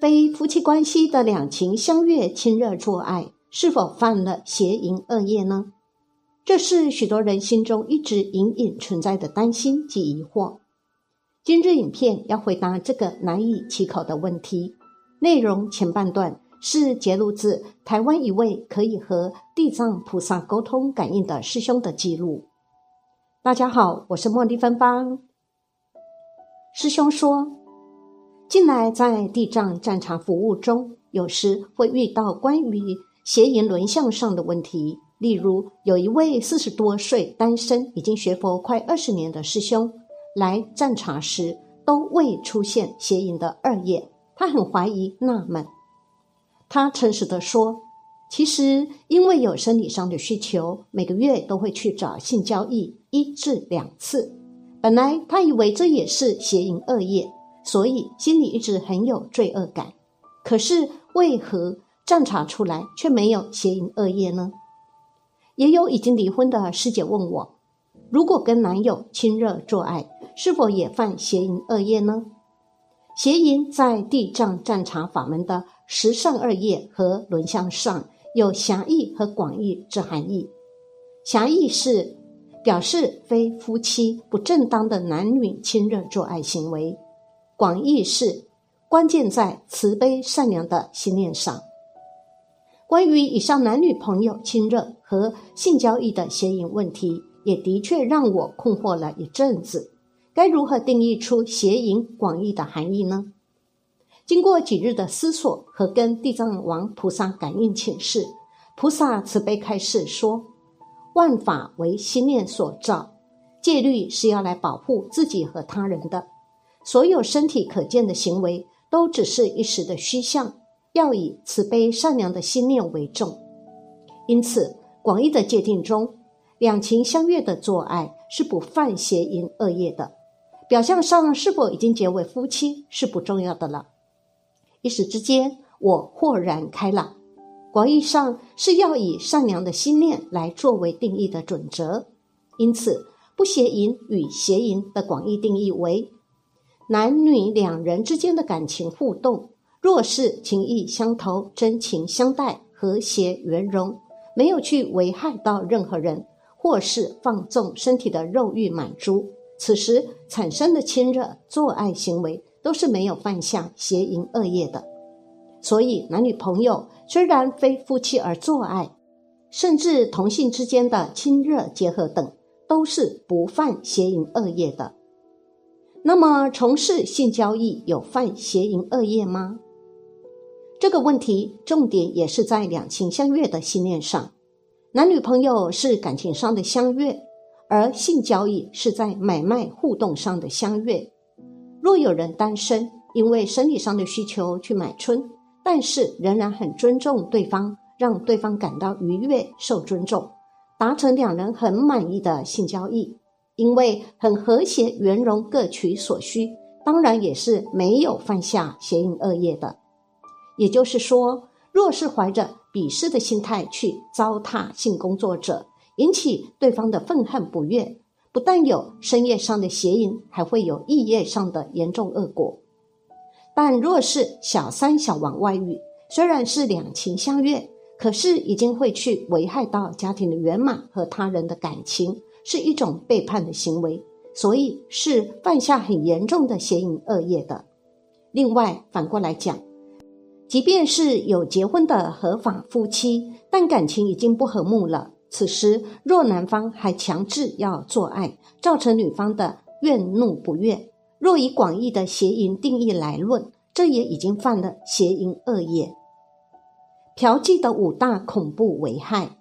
非夫妻关系的两情相悦、亲热做爱，是否犯了邪淫恶业呢？这是许多人心中一直隐隐存在的担心及疑惑。今日影片要回答这个难以启口的问题。内容前半段是揭露自台湾一位可以和地藏菩萨沟通感应的师兄的记录。大家好，我是茉莉芬芳。师兄说。近来在地藏战场服务中，有时会遇到关于邪淫轮相上的问题。例如，有一位四十多岁、单身、已经学佛快二十年的师兄来占查时，都未出现邪淫的二业，他很怀疑、纳闷。他诚实的说：“其实因为有生理上的需求，每个月都会去找性交易一至两次。本来他以为这也是邪淫恶业。”所以心里一直很有罪恶感，可是为何侦查出来却没有邪淫恶业呢？也有已经离婚的师姐问我，如果跟男友亲热做爱，是否也犯邪淫恶业呢？邪淫在地藏战场法门的十善二业和轮相上有狭义和广义之含义。狭义是表示非夫妻不正当的男女亲热做爱行为。广义是关键在慈悲善良的心念上。关于以上男女朋友亲热和性交易的邪淫问题，也的确让我困惑了一阵子。该如何定义出邪淫广义的含义呢？经过几日的思索和跟地藏王菩萨感应请示，菩萨慈悲开示说：万法为心念所造，戒律是要来保护自己和他人的。所有身体可见的行为都只是一时的虚像，要以慈悲善良的心念为重。因此，广义的界定中，两情相悦的做爱是不犯邪淫恶业的。表象上是否已经结为夫妻是不重要的了。一时之间，我豁然开朗。广义上是要以善良的心念来作为定义的准则。因此，不邪淫与邪淫的广义定义为。男女两人之间的感情互动，若是情意相投、真情相待、和谐圆融，没有去危害到任何人，或是放纵身体的肉欲满足，此时产生的亲热做爱行为，都是没有犯下邪淫恶业的。所以，男女朋友虽然非夫妻而做爱，甚至同性之间的亲热结合等，都是不犯邪淫恶业的。那么，从事性交易有犯邪淫恶业吗？这个问题重点也是在两情相悦的信念上。男女朋友是感情上的相悦，而性交易是在买卖互动上的相悦。若有人单身，因为生理上的需求去买春，但是仍然很尊重对方，让对方感到愉悦、受尊重，达成两人很满意的性交易。因为很和谐圆融，各取所需，当然也是没有犯下邪淫恶业的。也就是说，若是怀着鄙视的心态去糟蹋性工作者，引起对方的愤恨不悦，不但有深夜上的邪淫，还会有异业上的严重恶果。但若是小三小王外遇，虽然是两情相悦，可是已经会去危害到家庭的圆满和他人的感情。是一种背叛的行为，所以是犯下很严重的邪淫恶业的。另外，反过来讲，即便是有结婚的合法夫妻，但感情已经不和睦了，此时若男方还强制要做爱，造成女方的怨怒不悦，若以广义的邪淫定义来论，这也已经犯了邪淫恶业。嫖妓的五大恐怖危害。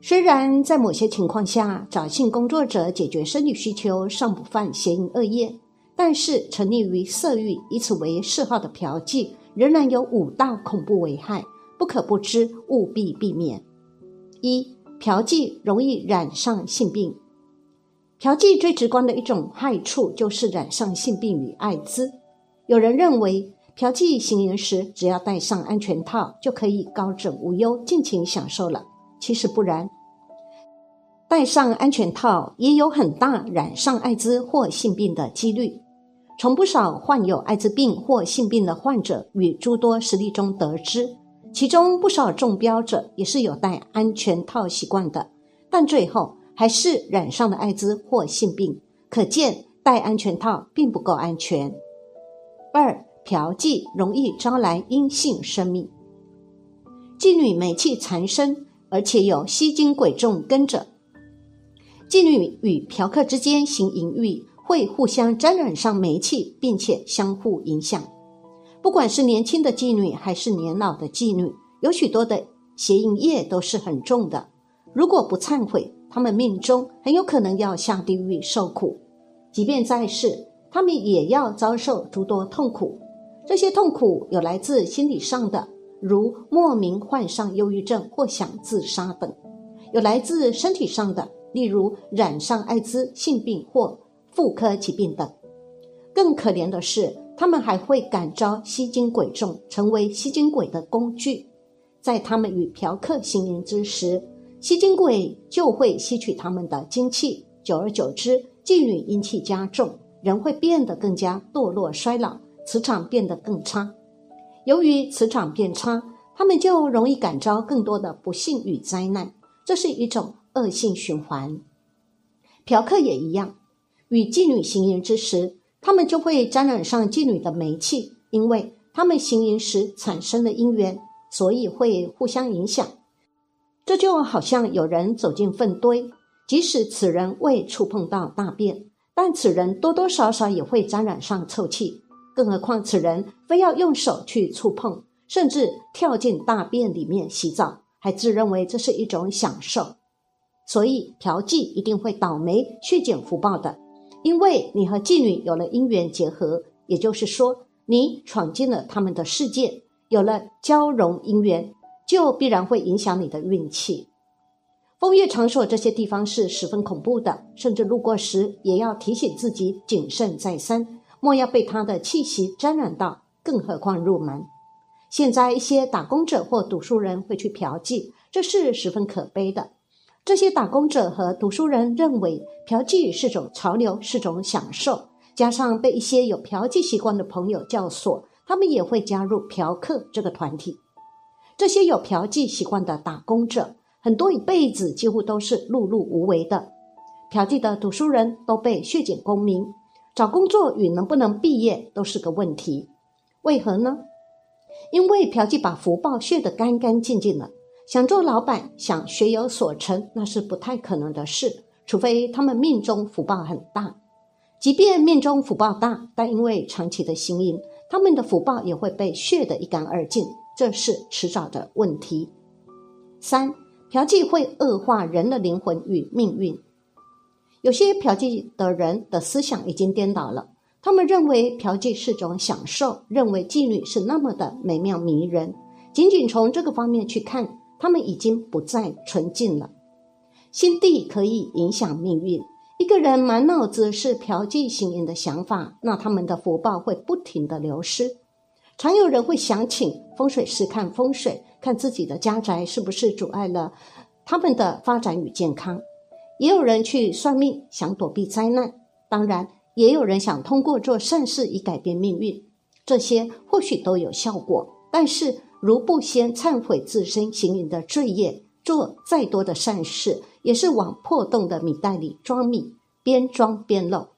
虽然在某些情况下，找性工作者解决生理需求尚不犯邪淫恶业，但是沉溺于色欲，以此为嗜好的嫖妓，仍然有五大恐怖危害，不可不知，务必避免。一、嫖妓容易染上性病。嫖妓最直观的一种害处就是染上性病与艾滋。有人认为，嫖妓行淫时只要戴上安全套，就可以高枕无忧，尽情享受了。其实不然，戴上安全套也有很大染上艾滋或性病的几率。从不少患有艾滋病或性病的患者与诸多实例中得知，其中不少中标者也是有戴安全套习惯的，但最后还是染上了艾滋或性病。可见戴安全套并不够安全。二，嫖妓容易招来阴性生命。妓女美气缠身，而且有吸金鬼众跟着。妓女与嫖客之间行淫欲，会互相沾染上霉气，并且相互影响。不管是年轻的妓女还是年老的妓女，有许多的邪淫业都是很重的。如果不忏悔，他们命中很有可能要下地狱受苦。即便在世，他们也要遭受诸多痛苦。这些痛苦有来自心理上的，如莫名患上忧郁症或想自杀等；有来自身体上的。例如染上艾滋、性病或妇科疾病等。更可怜的是，他们还会感召吸金鬼众，成为吸金鬼的工具。在他们与嫖客行淫之时，吸金鬼就会吸取他们的精气。久而久之，妓女阴气加重，人会变得更加堕落衰老，磁场变得更差。由于磁场变差，他们就容易感召更多的不幸与灾难。这是一种。恶性循环，嫖客也一样。与妓女行淫之时，他们就会沾染上妓女的霉气，因为他们行淫时产生了姻缘，所以会互相影响。这就好像有人走进粪堆，即使此人未触碰到大便，但此人多多少少也会沾染上臭气。更何况此人非要用手去触碰，甚至跳进大便里面洗澡，还自认为这是一种享受。所以嫖妓一定会倒霉、血减福报的，因为你和妓女有了姻缘结合，也就是说，你闯进了他们的世界，有了交融姻缘，就必然会影响你的运气。风月场所这些地方是十分恐怖的，甚至路过时也要提醒自己谨慎再三，莫要被他的气息沾染到，更何况入门。现在一些打工者或读书人会去嫖妓，这是十分可悲的。这些打工者和读书人认为嫖妓是种潮流，是种享受，加上被一些有嫖妓习惯的朋友教唆，他们也会加入嫖客这个团体。这些有嫖妓习惯的打工者，很多一辈子几乎都是碌碌无为的。嫖妓的读书人都被削减功名，找工作与能不能毕业都是个问题。为何呢？因为嫖妓把福报削得干干净净了。想做老板，想学有所成，那是不太可能的事。除非他们命中福报很大，即便命中福报大，但因为长期的行淫，他们的福报也会被血得一干二净，这是迟早的问题。三，嫖妓会恶化人的灵魂与命运。有些嫖妓的人的思想已经颠倒了，他们认为嫖妓是种享受，认为妓女是那么的美妙迷人，仅仅从这个方面去看。他们已经不再纯净了。心地可以影响命运。一个人满脑子是嫖妓行淫的想法，那他们的福报会不停的流失。常有人会想请风水师看风水，看自己的家宅是不是阻碍了他们的发展与健康。也有人去算命，想躲避灾难。当然，也有人想通过做善事以改变命运。这些或许都有效果，但是。如不先忏悔自身行淫的罪业，做再多的善事，也是往破洞的米袋里装米，边装边漏。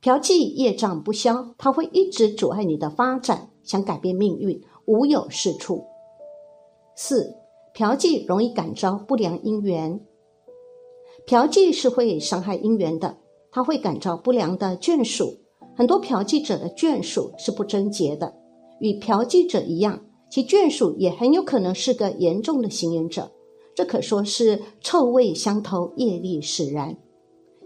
嫖妓业障不消，它会一直阻碍你的发展。想改变命运，无有是处。四，嫖妓容易感召不良姻缘。嫖妓是会伤害姻缘的，它会感召不良的眷属。很多嫖妓者的眷属是不贞洁的，与嫖妓者一样。其眷属也很有可能是个严重的行淫者，这可说是臭味相投，业力使然。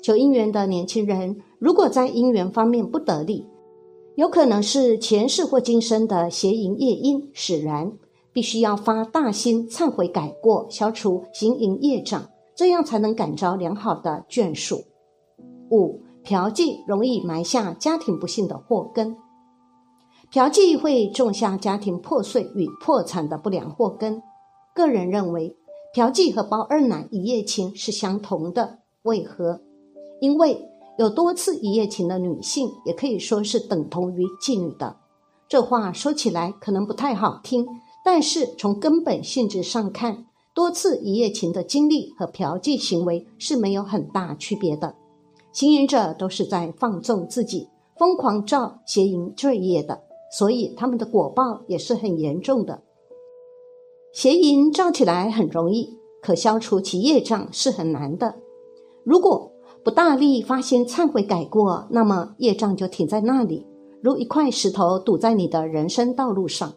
求姻缘的年轻人，如果在姻缘方面不得力，有可能是前世或今生的邪淫业因使然，必须要发大心忏悔改过，消除行淫业障，这样才能感召良好的眷属。五嫖妓容易埋下家庭不幸的祸根。嫖妓会种下家庭破碎与破产的不良祸根。个人认为，嫖妓和包二奶一夜情是相同的。为何？因为有多次一夜情的女性，也可以说是等同于妓女的。这话说起来可能不太好听，但是从根本性质上看，多次一夜情的经历和嫖妓行为是没有很大区别的。行淫者都是在放纵自己，疯狂造邪淫罪业的，所以他们的果报也是很严重的。邪淫造起来很容易，可消除其业障是很难的。如果不大力发心忏悔改过，那么业障就停在那里，如一块石头堵在你的人生道路上。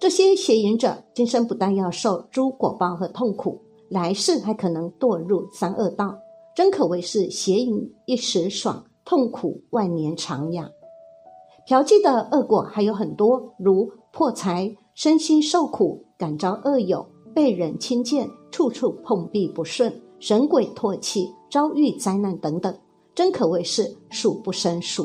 这些邪淫者今生不但要受诸果报和痛苦，来世还可能堕入三恶道，真可谓是邪淫一时爽，痛苦万年长呀！嫖妓的恶果还有很多，如破财、身心受苦、感召恶友、被人轻贱、处处碰壁不顺。神鬼唾弃、遭遇灾难等等，真可谓是数不胜数。